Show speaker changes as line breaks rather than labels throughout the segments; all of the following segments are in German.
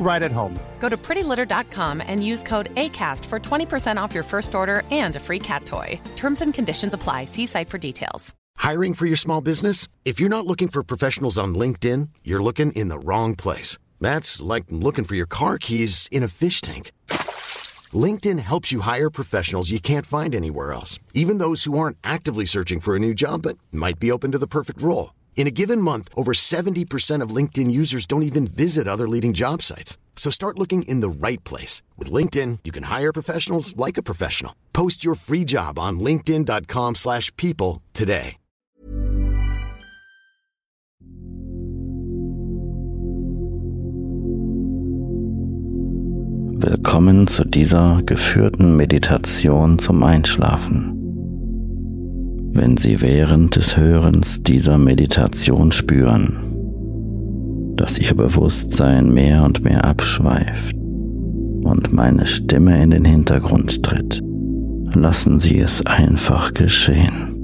right at home.
Go to prettylitter.com and use code ACAST for 20% off your first order and a free cat toy. Terms and conditions apply. See site for details.
Hiring for your small business? If you're not looking for professionals on LinkedIn, you're looking in the wrong place. That's like looking for your car keys in a fish tank. LinkedIn helps you hire professionals you can't find anywhere else, even those who aren't actively searching for a new job but might be open to the perfect role. In a given month, over 70% of LinkedIn users don't even visit other leading job sites. So start looking in the right place. With LinkedIn, you can hire professionals like a professional. Post your free job on linkedin.com slash people today.
Willkommen zu dieser geführten Meditation zum Einschlafen. Wenn Sie während des Hörens dieser Meditation spüren, dass Ihr Bewusstsein mehr und mehr abschweift und meine Stimme in den Hintergrund tritt, lassen Sie es einfach geschehen.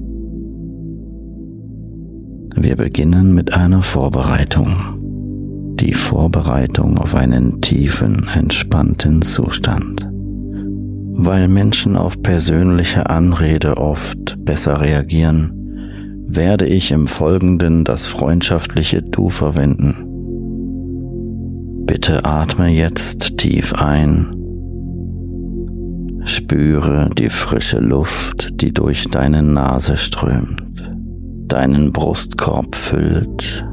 Wir beginnen mit einer Vorbereitung die Vorbereitung auf einen tiefen, entspannten Zustand. Weil Menschen auf persönliche Anrede oft besser reagieren, werde ich im Folgenden das freundschaftliche Du verwenden. Bitte atme jetzt tief ein. Spüre die frische Luft, die durch deine Nase strömt, deinen Brustkorb füllt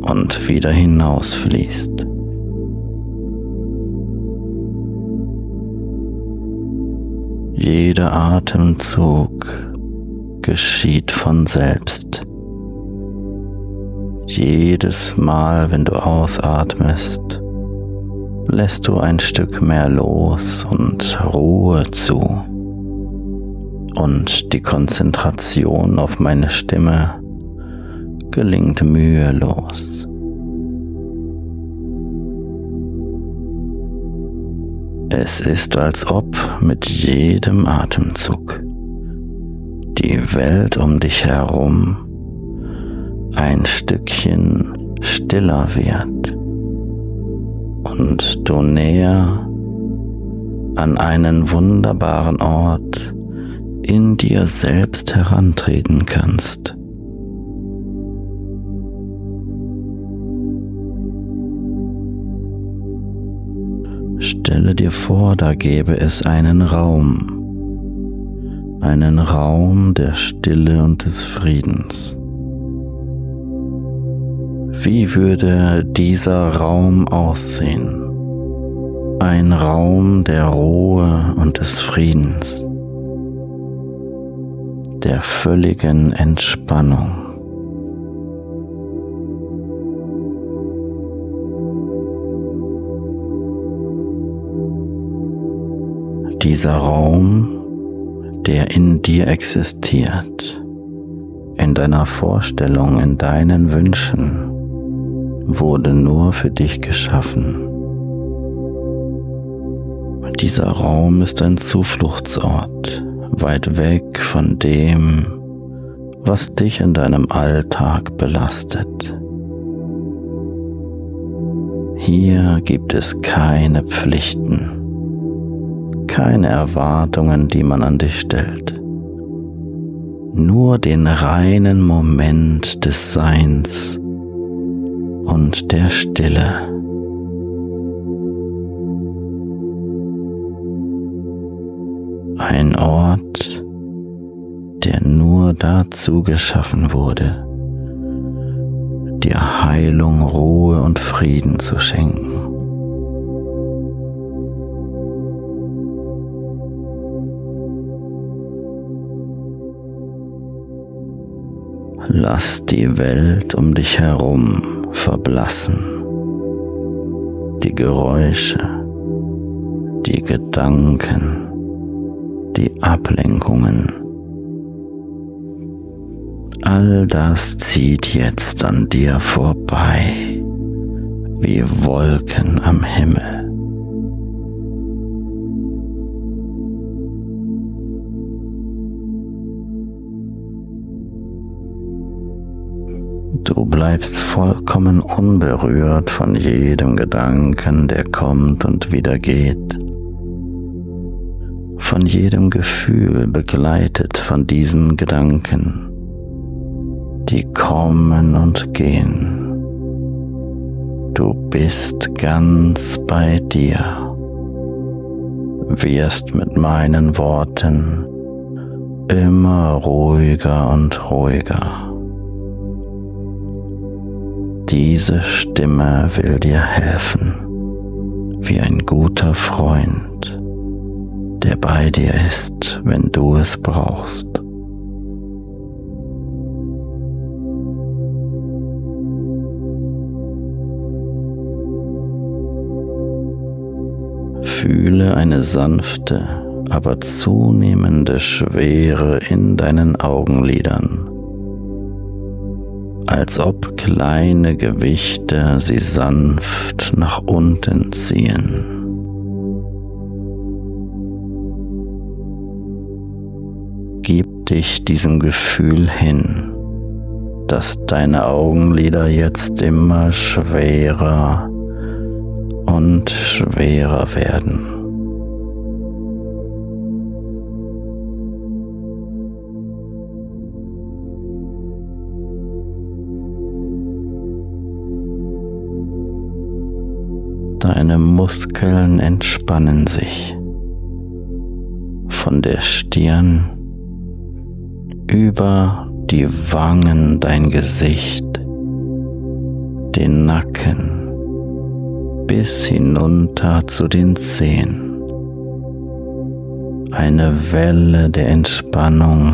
und wieder hinausfließt. Jeder Atemzug geschieht von selbst. Jedes Mal, wenn du ausatmest, lässt du ein Stück mehr los und Ruhe zu. Und die Konzentration auf meine Stimme gelingt mühelos. Es ist, als ob mit jedem Atemzug die Welt um dich herum ein Stückchen stiller wird und du näher an einen wunderbaren Ort in dir selbst herantreten kannst. Stelle dir vor, da gäbe es einen Raum, einen Raum der Stille und des Friedens. Wie würde dieser Raum aussehen? Ein Raum der Ruhe und des Friedens, der völligen Entspannung. Dieser Raum, der in dir existiert, in deiner Vorstellung, in deinen Wünschen, wurde nur für dich geschaffen. Dieser Raum ist ein Zufluchtsort, weit weg von dem, was dich in deinem Alltag belastet. Hier gibt es keine Pflichten, keine Erwartungen, die man an dich stellt. Nur den reinen Moment des Seins und der Stille. Ein Ort, der nur dazu geschaffen wurde, dir Heilung, Ruhe und Frieden zu schenken. Lass die Welt um dich herum verblassen. Die Geräusche, die Gedanken, die Ablenkungen All das zieht jetzt an dir vorbei, wie Wolken am Himmel. Du bleibst vollkommen unberührt von jedem Gedanken, der kommt und wieder geht. Von jedem Gefühl begleitet von diesen Gedanken die kommen und gehen. Du bist ganz bei dir, wirst mit meinen Worten immer ruhiger und ruhiger. Diese Stimme will dir helfen, wie ein guter Freund, der bei dir ist, wenn du es brauchst. Fühle eine sanfte, aber zunehmende Schwere in deinen Augenlidern, als ob kleine Gewichte sie sanft nach unten ziehen. Gib dich diesem Gefühl hin, dass deine Augenlider jetzt immer schwerer und schwerer werden. Deine Muskeln entspannen sich von der Stirn über die Wangen, dein Gesicht, den Nacken bis hinunter zu den Zehen. Eine Welle der Entspannung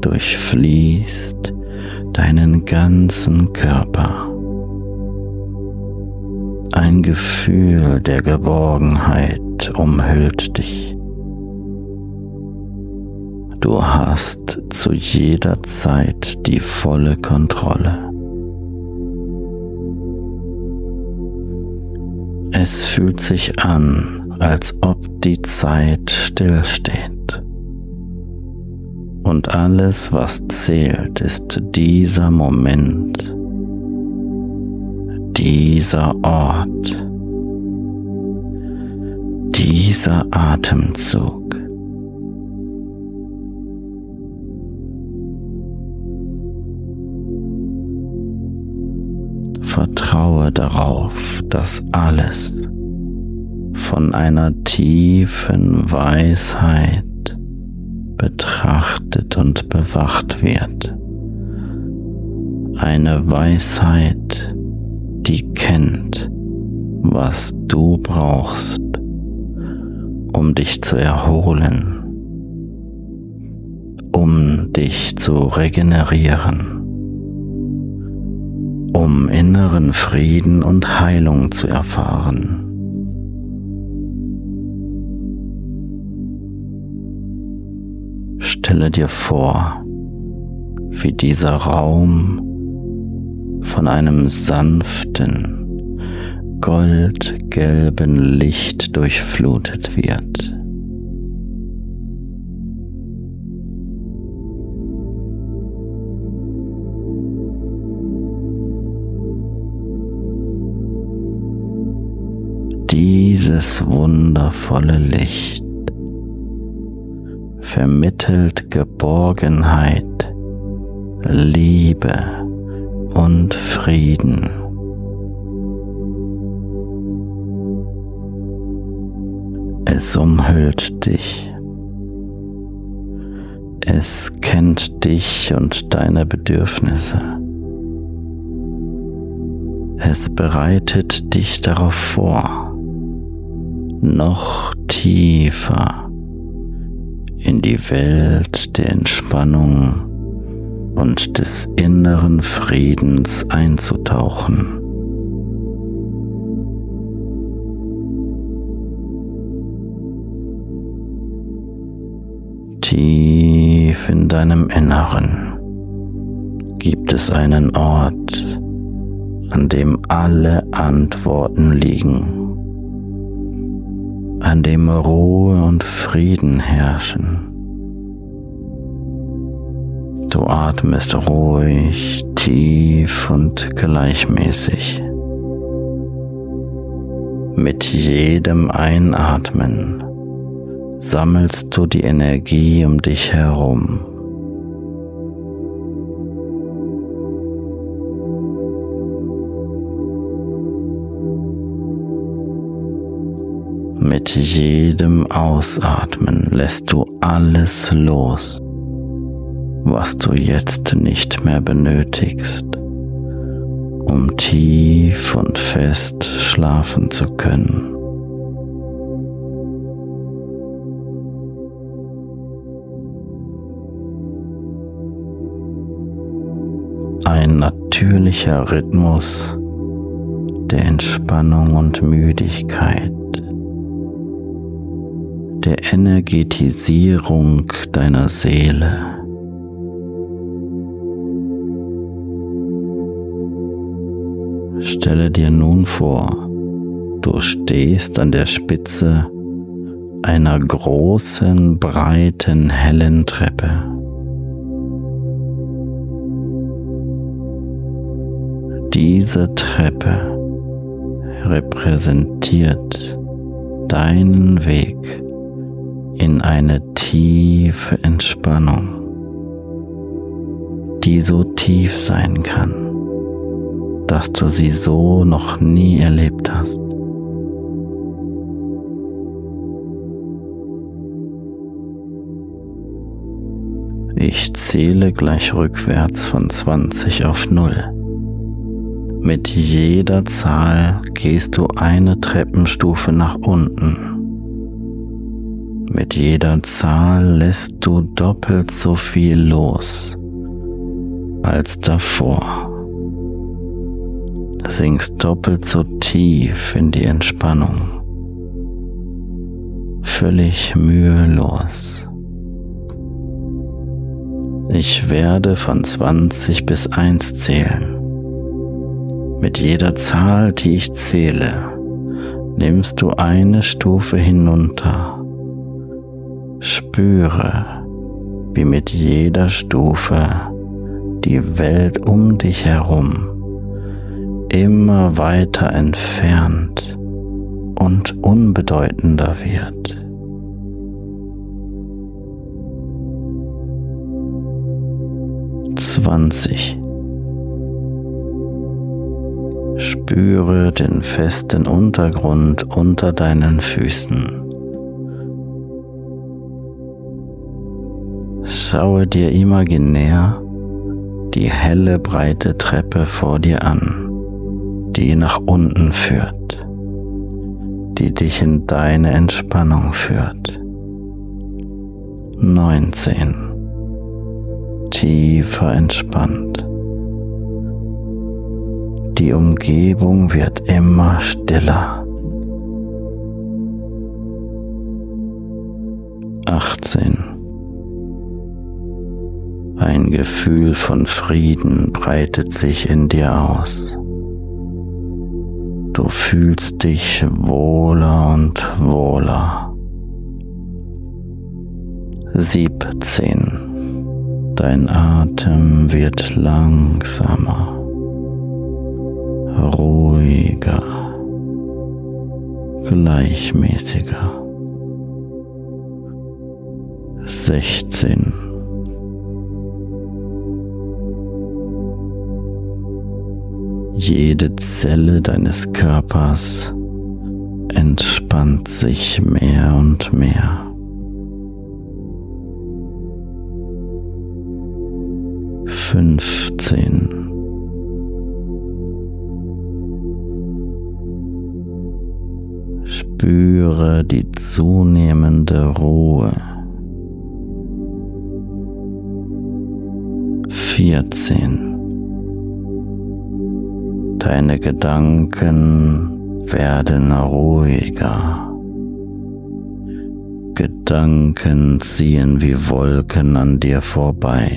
durchfließt deinen ganzen Körper. Ein Gefühl der Geborgenheit umhüllt dich. Du hast zu jeder Zeit die volle Kontrolle. Es fühlt sich an, als ob die Zeit stillsteht. Und alles, was zählt, ist dieser Moment, dieser Ort, dieser Atemzug. Vertraue darauf, dass alles von einer tiefen Weisheit betrachtet und bewacht wird. Eine Weisheit, die kennt, was du brauchst, um dich zu erholen, um dich zu regenerieren um inneren Frieden und Heilung zu erfahren. Stelle dir vor, wie dieser Raum von einem sanften, goldgelben Licht durchflutet wird. Dieses wundervolle Licht vermittelt Geborgenheit, Liebe und Frieden. Es umhüllt dich. Es kennt dich und deine Bedürfnisse. Es bereitet dich darauf vor, noch tiefer in die Welt der Entspannung und des inneren Friedens einzutauchen. Tief in deinem Inneren gibt es einen Ort, an dem alle Antworten liegen an dem Ruhe und Frieden herrschen. Du atmest ruhig, tief und gleichmäßig. Mit jedem Einatmen sammelst du die Energie um dich herum. Mit jedem Ausatmen lässt du alles los, was du jetzt nicht mehr benötigst, um tief und fest schlafen zu können. Ein natürlicher Rhythmus der Entspannung und Müdigkeit der Energetisierung deiner Seele. Stelle dir nun vor, du stehst an der Spitze einer großen, breiten, hellen Treppe. Diese Treppe repräsentiert deinen Weg in eine tiefe Entspannung, die so tief sein kann, dass du sie so noch nie erlebt hast. Ich zähle gleich rückwärts von 20 auf 0. Mit jeder Zahl gehst du eine Treppenstufe nach unten mit jeder Zahl lässt du doppelt so viel los als davor. Sinkst doppelt so tief in die Entspannung. Völlig mühelos. Ich werde von 20 bis 1 zählen. Mit jeder Zahl, die ich zähle, nimmst du eine Stufe hinunter Spüre, wie mit jeder Stufe die Welt um dich herum immer weiter entfernt und unbedeutender wird. Zwanzig. Spüre den festen Untergrund unter deinen Füßen. Schaue dir imaginär die helle breite Treppe vor dir an, die nach unten führt, die dich in deine Entspannung führt. 19. Tiefer entspannt. Die Umgebung wird immer stiller. 18 ein Gefühl von Frieden breitet sich in dir aus. Du fühlst dich wohler und wohler. 17. Dein Atem wird langsamer, ruhiger, gleichmäßiger. 16. Jede Zelle deines Körpers entspannt sich mehr und mehr. Fünfzehn. Spüre die zunehmende Ruhe. Vierzehn. Deine Gedanken werden ruhiger. Gedanken ziehen wie Wolken an dir vorbei.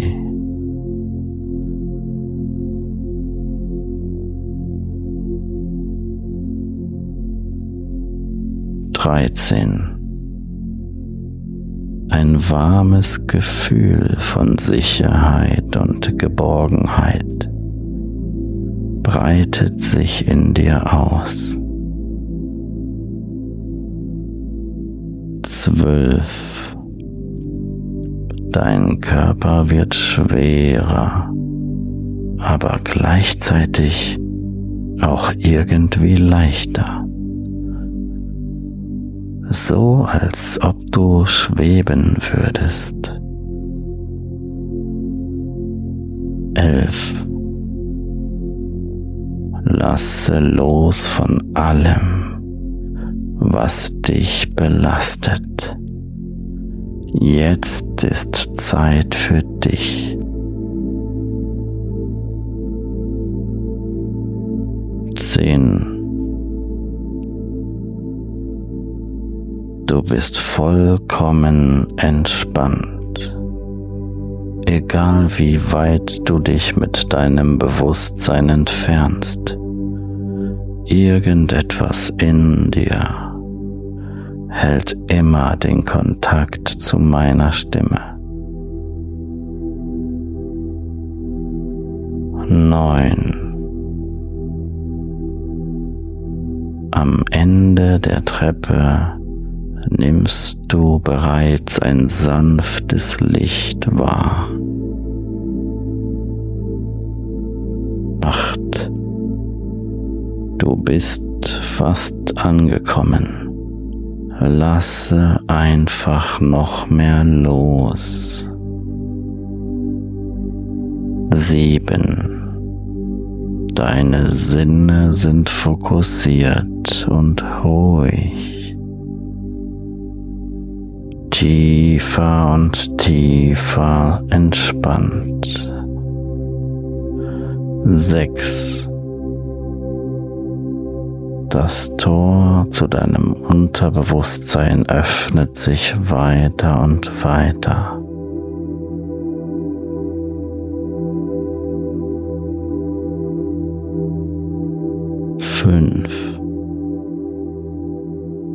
Dreizehn. Ein warmes Gefühl von Sicherheit und Geborgenheit breitet sich in dir aus. Zwölf. Dein Körper wird schwerer, aber gleichzeitig auch irgendwie leichter. So als ob du schweben würdest. Elf. Lasse los von allem, was dich belastet. Jetzt ist Zeit für dich. Zehn. Du bist vollkommen entspannt egal wie weit du dich mit deinem Bewusstsein entfernst, irgendetwas in dir hält immer den Kontakt zu meiner Stimme. Neun. Am Ende der Treppe nimmst du bereits ein sanftes Licht wahr. Du bist fast angekommen. Lasse einfach noch mehr los. Sieben. Deine Sinne sind fokussiert und ruhig tiefer und tiefer entspannt. Sechs. Das Tor zu deinem Unterbewusstsein öffnet sich weiter und weiter. Fünf.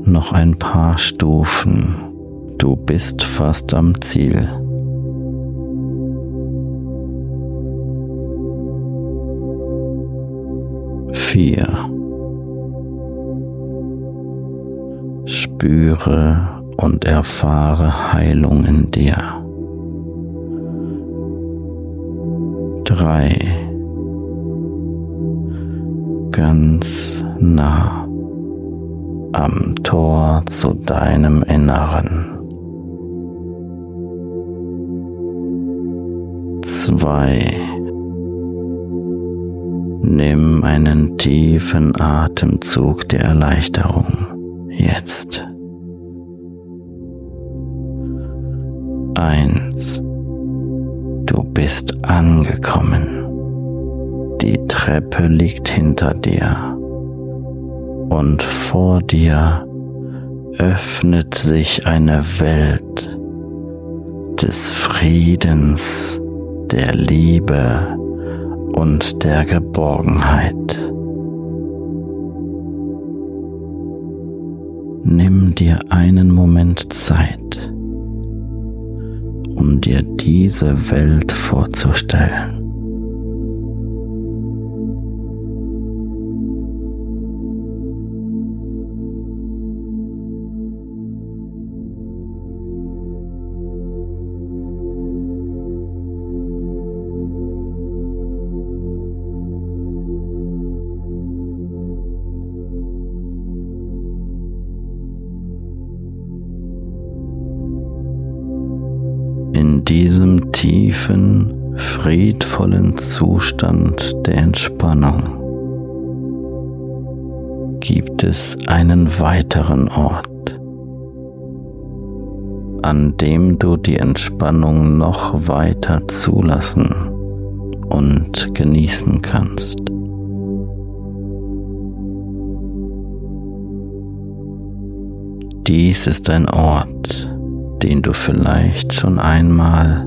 Noch ein paar Stufen Du bist fast am Ziel. Vier. Spüre und erfahre Heilung in dir. Drei. Ganz nah am Tor zu deinem Inneren. zwei. Nimm einen tiefen Atemzug der Erleichterung jetzt. Eins. Du bist angekommen. Die Treppe liegt hinter dir und vor dir öffnet sich eine Welt des Friedens der Liebe und der Geborgenheit. Nimm dir einen Moment Zeit, um dir diese Welt vorzustellen. Tiefen, friedvollen Zustand der Entspannung gibt es einen weiteren Ort, an dem du die Entspannung noch weiter zulassen und genießen kannst. Dies ist ein Ort, den du vielleicht schon einmal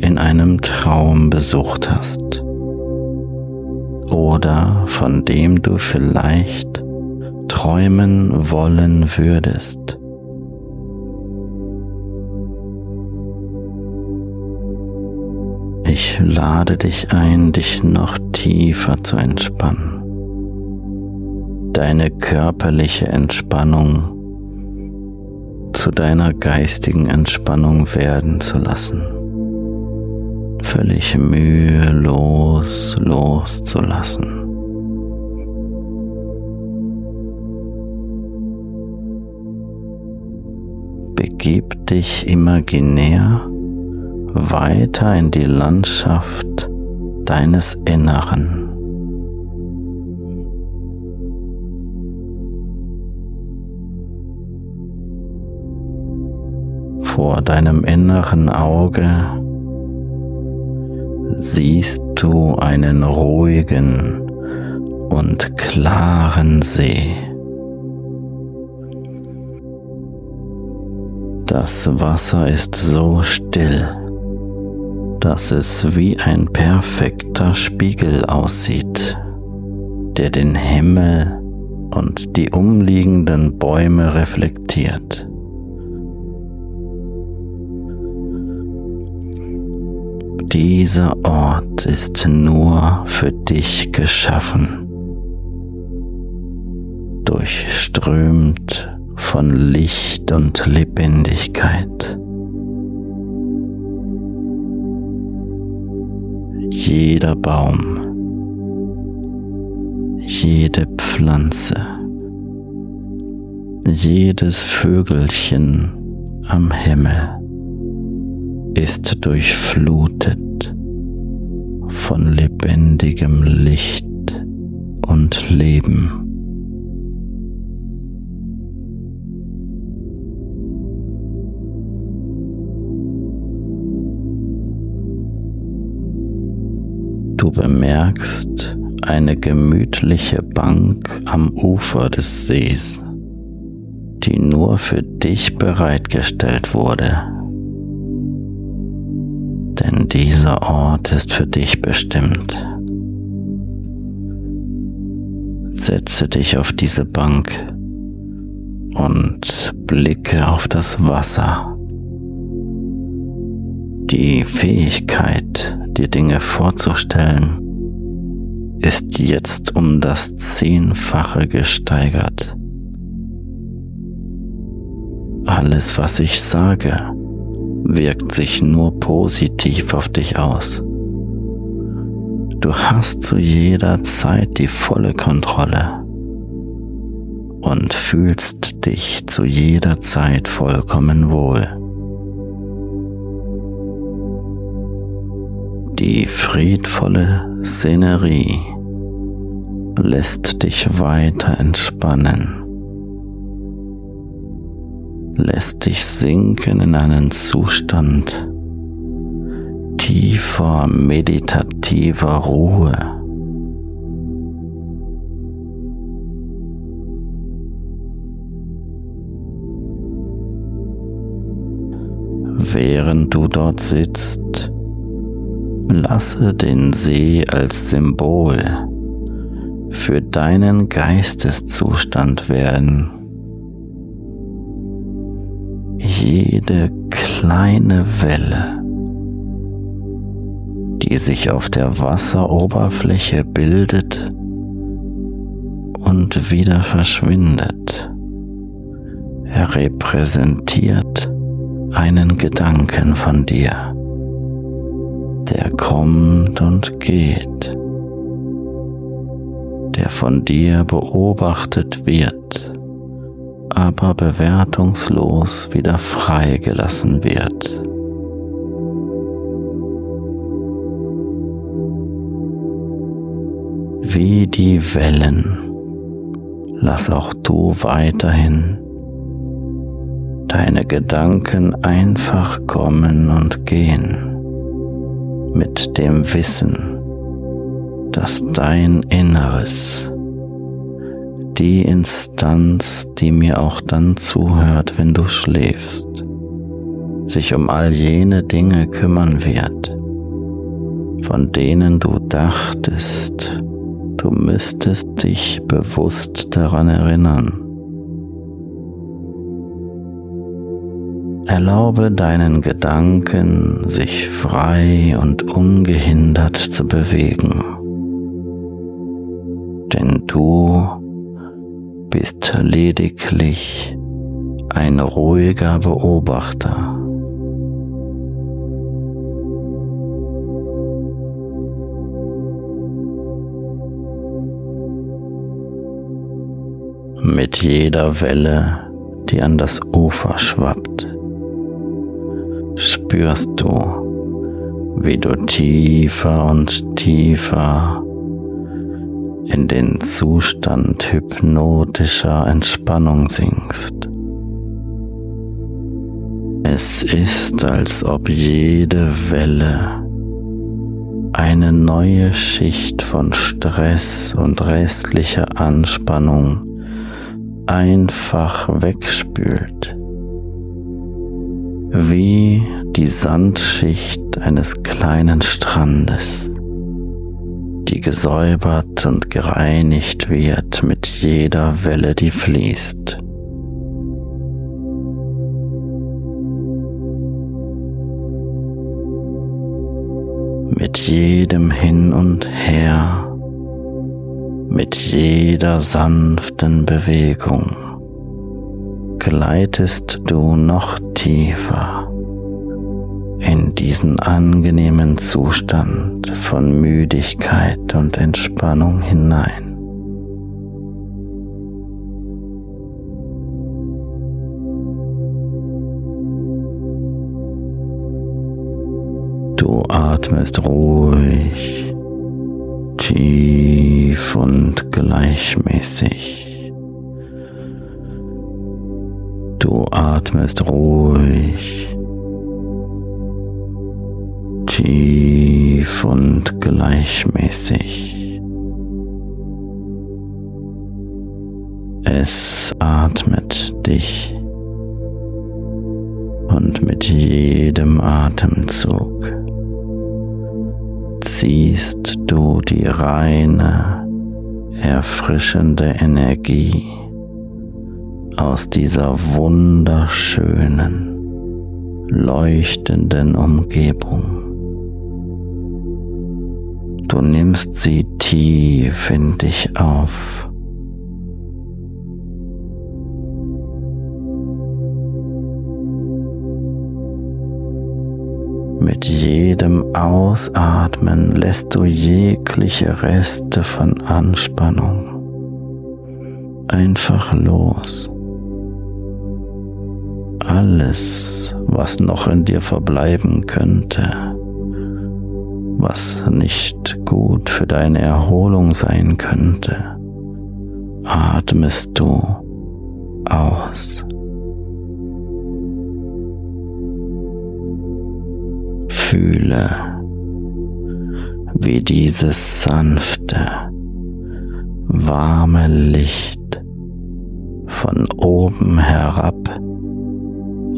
in einem Traum besucht hast oder von dem du vielleicht träumen wollen würdest. Ich lade dich ein, dich noch tiefer zu entspannen. Deine körperliche Entspannung zu deiner geistigen Entspannung werden zu lassen. Völlig mühelos loszulassen. Begib dich imaginär weiter in die Landschaft deines Inneren. vor deinem inneren Auge siehst du einen ruhigen und klaren See. Das Wasser ist so still, dass es wie ein perfekter Spiegel aussieht, der den Himmel und die umliegenden Bäume reflektiert. Dieser Ort ist nur für dich geschaffen, durchströmt von Licht und Lebendigkeit. Jeder Baum, jede Pflanze, jedes Vögelchen am Himmel ist durchflutet von lebendigem Licht und Leben. Du bemerkst eine gemütliche Bank am Ufer des Sees, die nur für dich bereitgestellt wurde denn dieser Ort ist für dich bestimmt. Setze dich auf diese Bank und blicke auf das Wasser. Die Fähigkeit, dir Dinge vorzustellen, ist jetzt um das Zehnfache gesteigert. Alles, was ich sage, wirkt sich nur positiv auf dich aus. Du hast zu jeder Zeit die volle Kontrolle und fühlst dich zu jeder Zeit vollkommen wohl. Die friedvolle Szenerie lässt dich weiter entspannen lässt dich sinken in einen Zustand tiefer meditativer Ruhe. Während du dort sitzt, Lasse den See als Symbol für deinen Geisteszustand werden. Jede kleine Welle, die sich auf der Wasseroberfläche bildet und wieder verschwindet, er repräsentiert einen Gedanken von dir, der kommt und geht, der von dir beobachtet wird, aber bewertungslos wieder freigelassen wird. Wie die Wellen, lass auch du weiterhin deine Gedanken einfach kommen und gehen mit dem Wissen, dass dein Inneres, die Instanz, die mir auch dann zuhört, wenn du schläfst, sich um all jene Dinge kümmern wird, von denen du dachtest, du müsstest dich bewusst daran erinnern. Erlaube deinen Gedanken, sich frei und ungehindert zu bewegen. Denn du bist lediglich ein ruhiger Beobachter. Mit jeder Welle, die an das Ufer schwappt, spürst du, wie du tiefer und tiefer in den Zustand hypnotischer Entspannung sinkst. Es ist, als ob jede Welle eine neue Schicht von Stress und restlicher Anspannung einfach wegspült wie die Sandschicht eines kleinen Strandes, die gesäubert und gereinigt wird mit jeder Welle, die fließt. Mit jedem Hin und Her, mit jeder sanften Bewegung gleitest du noch tiefer in diesen angenehmen Zustand von Müdigkeit und Entspannung hinein. Du atmest ruhig, tief und gleichmäßig. Du atmest ruhig, tief und gleichmäßig. Es atmet dich und mit jedem Atemzug ziehst du die reine, erfrischende Energie aus dieser wunderschönen, leuchtenden Umgebung. Du nimmst sie tief in dich auf. Mit jedem Ausatmen lässt du jegliche Reste von Anspannung einfach los alles, was noch in dir verbleiben könnte, was nicht gut für deine Erholung sein könnte, atmest du aus. Fühle, wie dieses sanfte, warme Licht von oben herab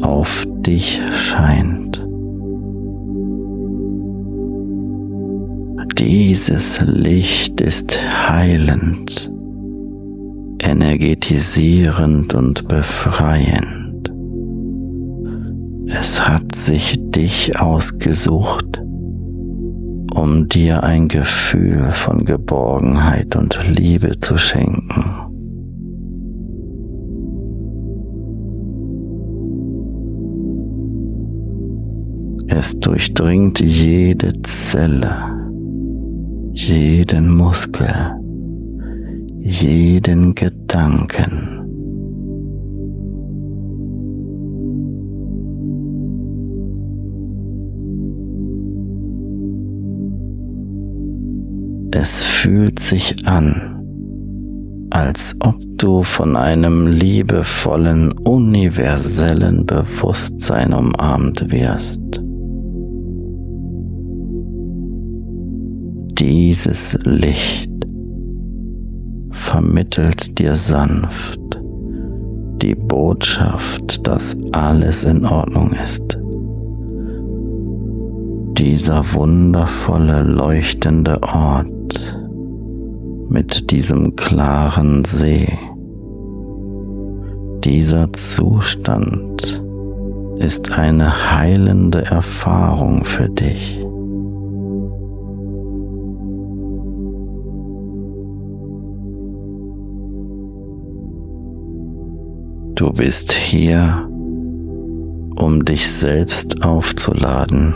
auf dich scheint. Dieses Licht ist heilend, energetisierend und befreiend. Es hat sich dich ausgesucht, um dir ein Gefühl von Geborgenheit und Liebe zu schenken. Es durchdringt jede Zelle, jeden Muskel, jeden Gedanken. Es fühlt sich an, als ob du von einem liebevollen, universellen Bewusstsein umarmt wirst. Dieses Licht vermittelt dir sanft die Botschaft, dass alles in Ordnung ist. Dieser wundervolle, leuchtende Ort mit diesem klaren See, dieser Zustand ist eine heilende Erfahrung für dich. Du bist hier, um dich selbst aufzuladen,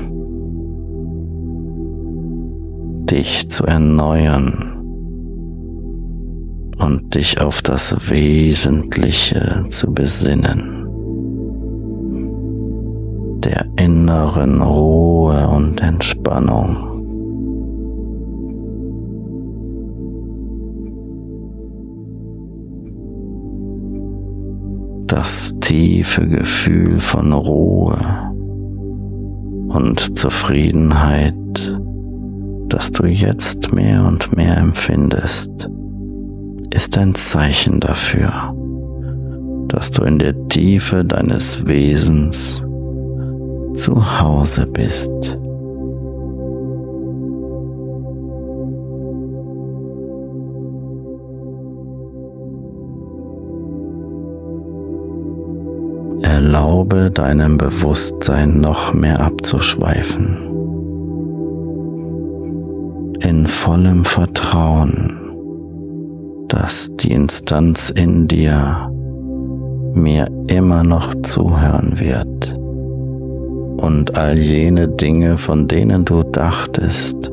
dich zu erneuern und dich auf das Wesentliche zu besinnen, der inneren Ruhe und Entspannung. Das tiefe Gefühl von Ruhe und Zufriedenheit, das du jetzt mehr und mehr empfindest, ist ein Zeichen dafür, dass du in der Tiefe deines Wesens zu Hause bist. Erlaube deinem Bewusstsein noch mehr abzuschweifen. In vollem Vertrauen, dass die Instanz in dir mir immer noch zuhören wird und all jene Dinge, von denen du dachtest,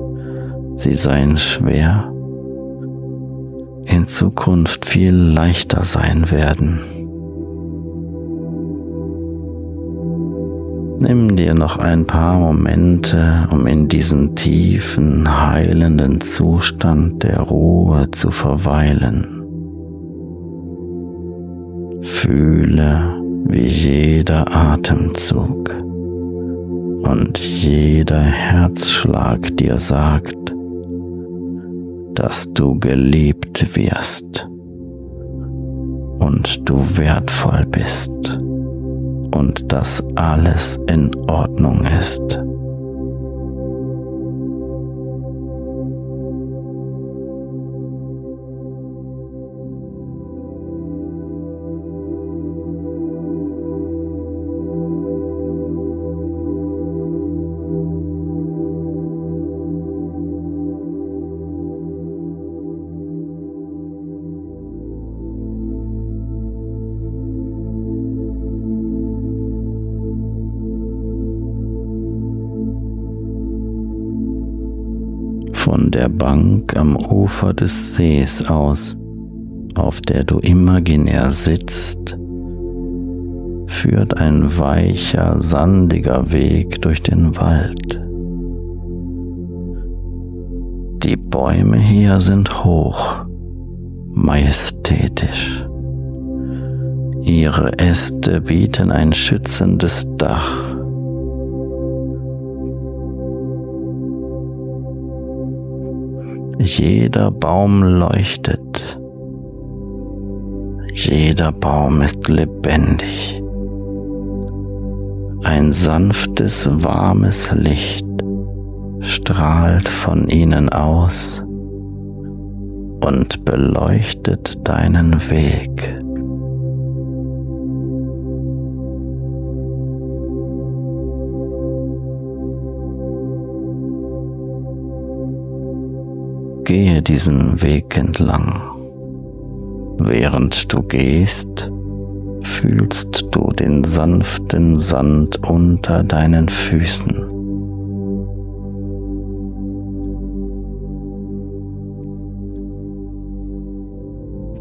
sie seien schwer, in Zukunft viel leichter sein werden. Nimm dir noch ein paar Momente, um in diesem tiefen, heilenden Zustand der Ruhe zu verweilen. Fühle, wie jeder Atemzug und jeder Herzschlag dir sagt, dass du geliebt wirst und du wertvoll bist und dass alles in Ordnung ist. Der Bank am Ufer des Sees aus, auf der du imaginär sitzt, führt ein weicher, sandiger Weg durch den Wald. Die Bäume hier sind hoch, majestätisch. Ihre Äste bieten ein schützendes Dach Jeder Baum leuchtet. Jeder Baum ist lebendig. Ein sanftes, warmes Licht strahlt von ihnen aus und beleuchtet deinen Weg. Gehe diesen Weg entlang. Während du gehst, fühlst du den sanften Sand unter deinen Füßen.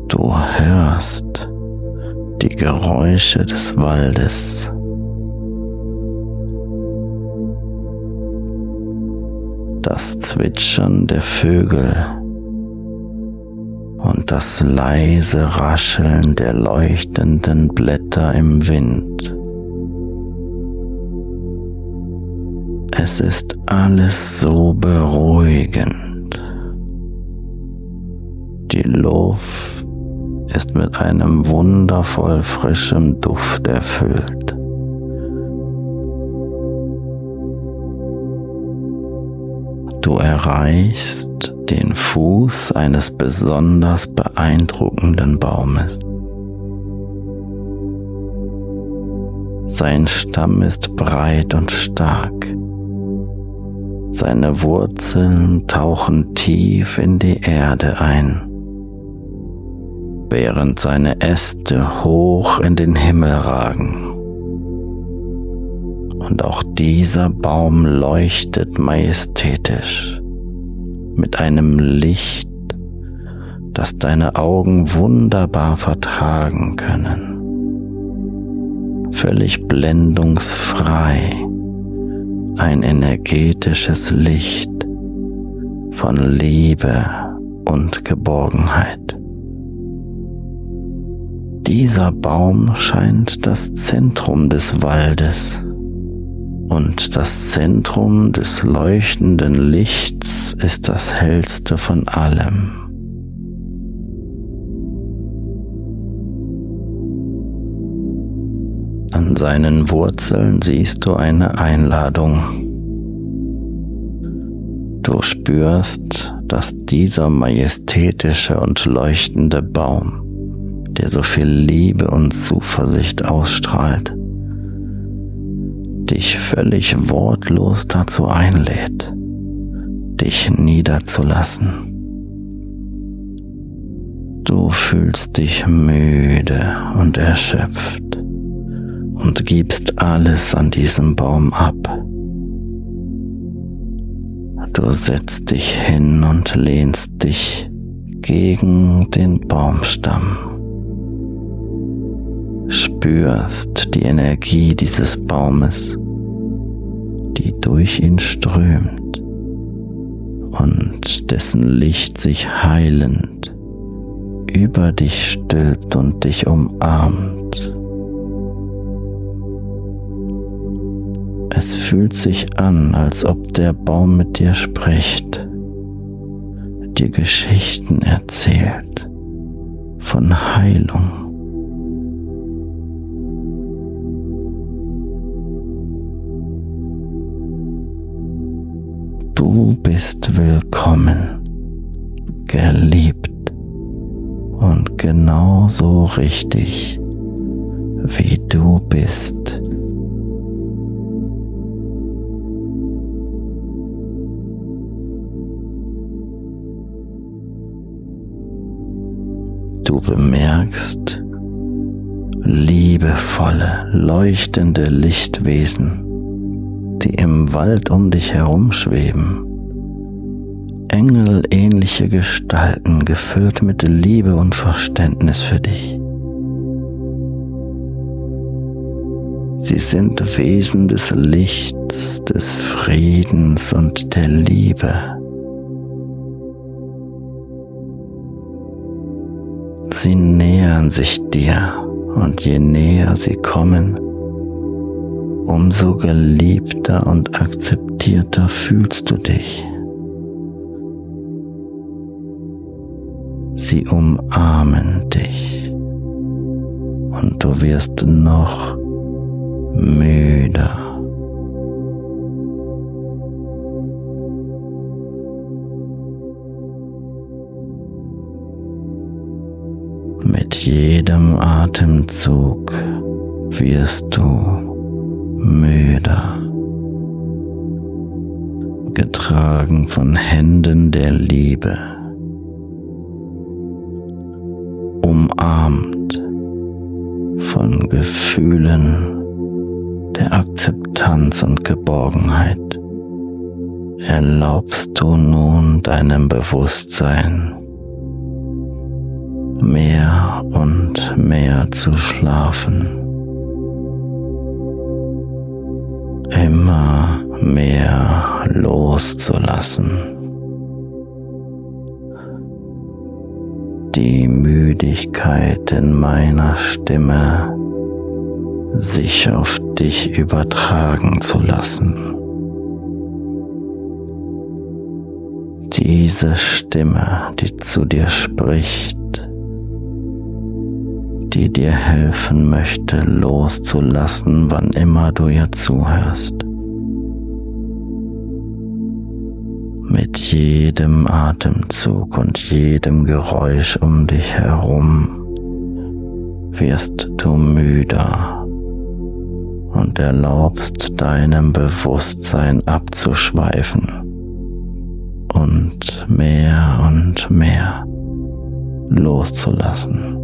Du hörst die Geräusche des Waldes. Das Zwitschern der Vögel und das leise Rascheln der leuchtenden Blätter im Wind. Es ist alles so beruhigend. Die Luft ist mit einem wundervoll frischem Duft erfüllt. Du erreichst den Fuß eines besonders beeindruckenden Baumes. Sein Stamm ist breit und stark. Seine Wurzeln tauchen tief in die Erde ein, während seine Äste hoch in den Himmel ragen. Und auch dieser Baum leuchtet majestätisch mit einem Licht, das deine Augen wunderbar vertragen können. Völlig blendungsfrei, ein energetisches Licht von Liebe und Geborgenheit. Dieser Baum scheint das Zentrum des Waldes und das Zentrum des leuchtenden Lichts ist das hellste von allem. An seinen Wurzeln siehst du eine Einladung. Du spürst, dass dieser majestätische und leuchtende Baum, der so viel Liebe und Zuversicht ausstrahlt, dich völlig wortlos dazu einlädt, dich niederzulassen. Du fühlst dich müde und erschöpft und gibst alles an diesem Baum ab. Du setzt dich hin und lehnst dich gegen den Baumstamm spürst die Energie dieses Baumes, die durch ihn strömt und dessen Licht sich heilend über dich stülpt und dich umarmt. Es fühlt sich an, als ob der Baum mit dir spricht, dir Geschichten erzählt von Heilung Du bist willkommen, geliebt. Und genauso richtig, wie du bist. Du bemerkst liebevolle, leuchtende Lichtwesen die im Wald um dich herumschweben. Engelähnliche Gestalten, gefüllt mit Liebe und Verständnis für dich. Sie sind Wesen des Lichts, des Friedens und der Liebe. Sie nähern sich dir und je näher sie kommen, umso geliebter und akzeptierter fühlst du dich. Sie umarmen dich und du wirst noch müder. Mit jedem Atemzug wirst du müder, getragen von Händen der Liebe, umarmt von Gefühlen der Akzeptanz und Geborgenheit. Erlaubst du nun deinem Bewusstsein mehr und mehr zu schlafen. Immer mehr loszulassen. Die Müdigkeit in meiner Stimme sich auf dich übertragen zu lassen. Diese Stimme, die zu dir spricht, die dir helfen möchte, loszulassen, wann immer du ihr zuhörst. Mit jedem Atemzug und jedem Geräusch um dich herum wirst du müder und erlaubst deinem Bewusstsein abzuschweifen und mehr und mehr loszulassen.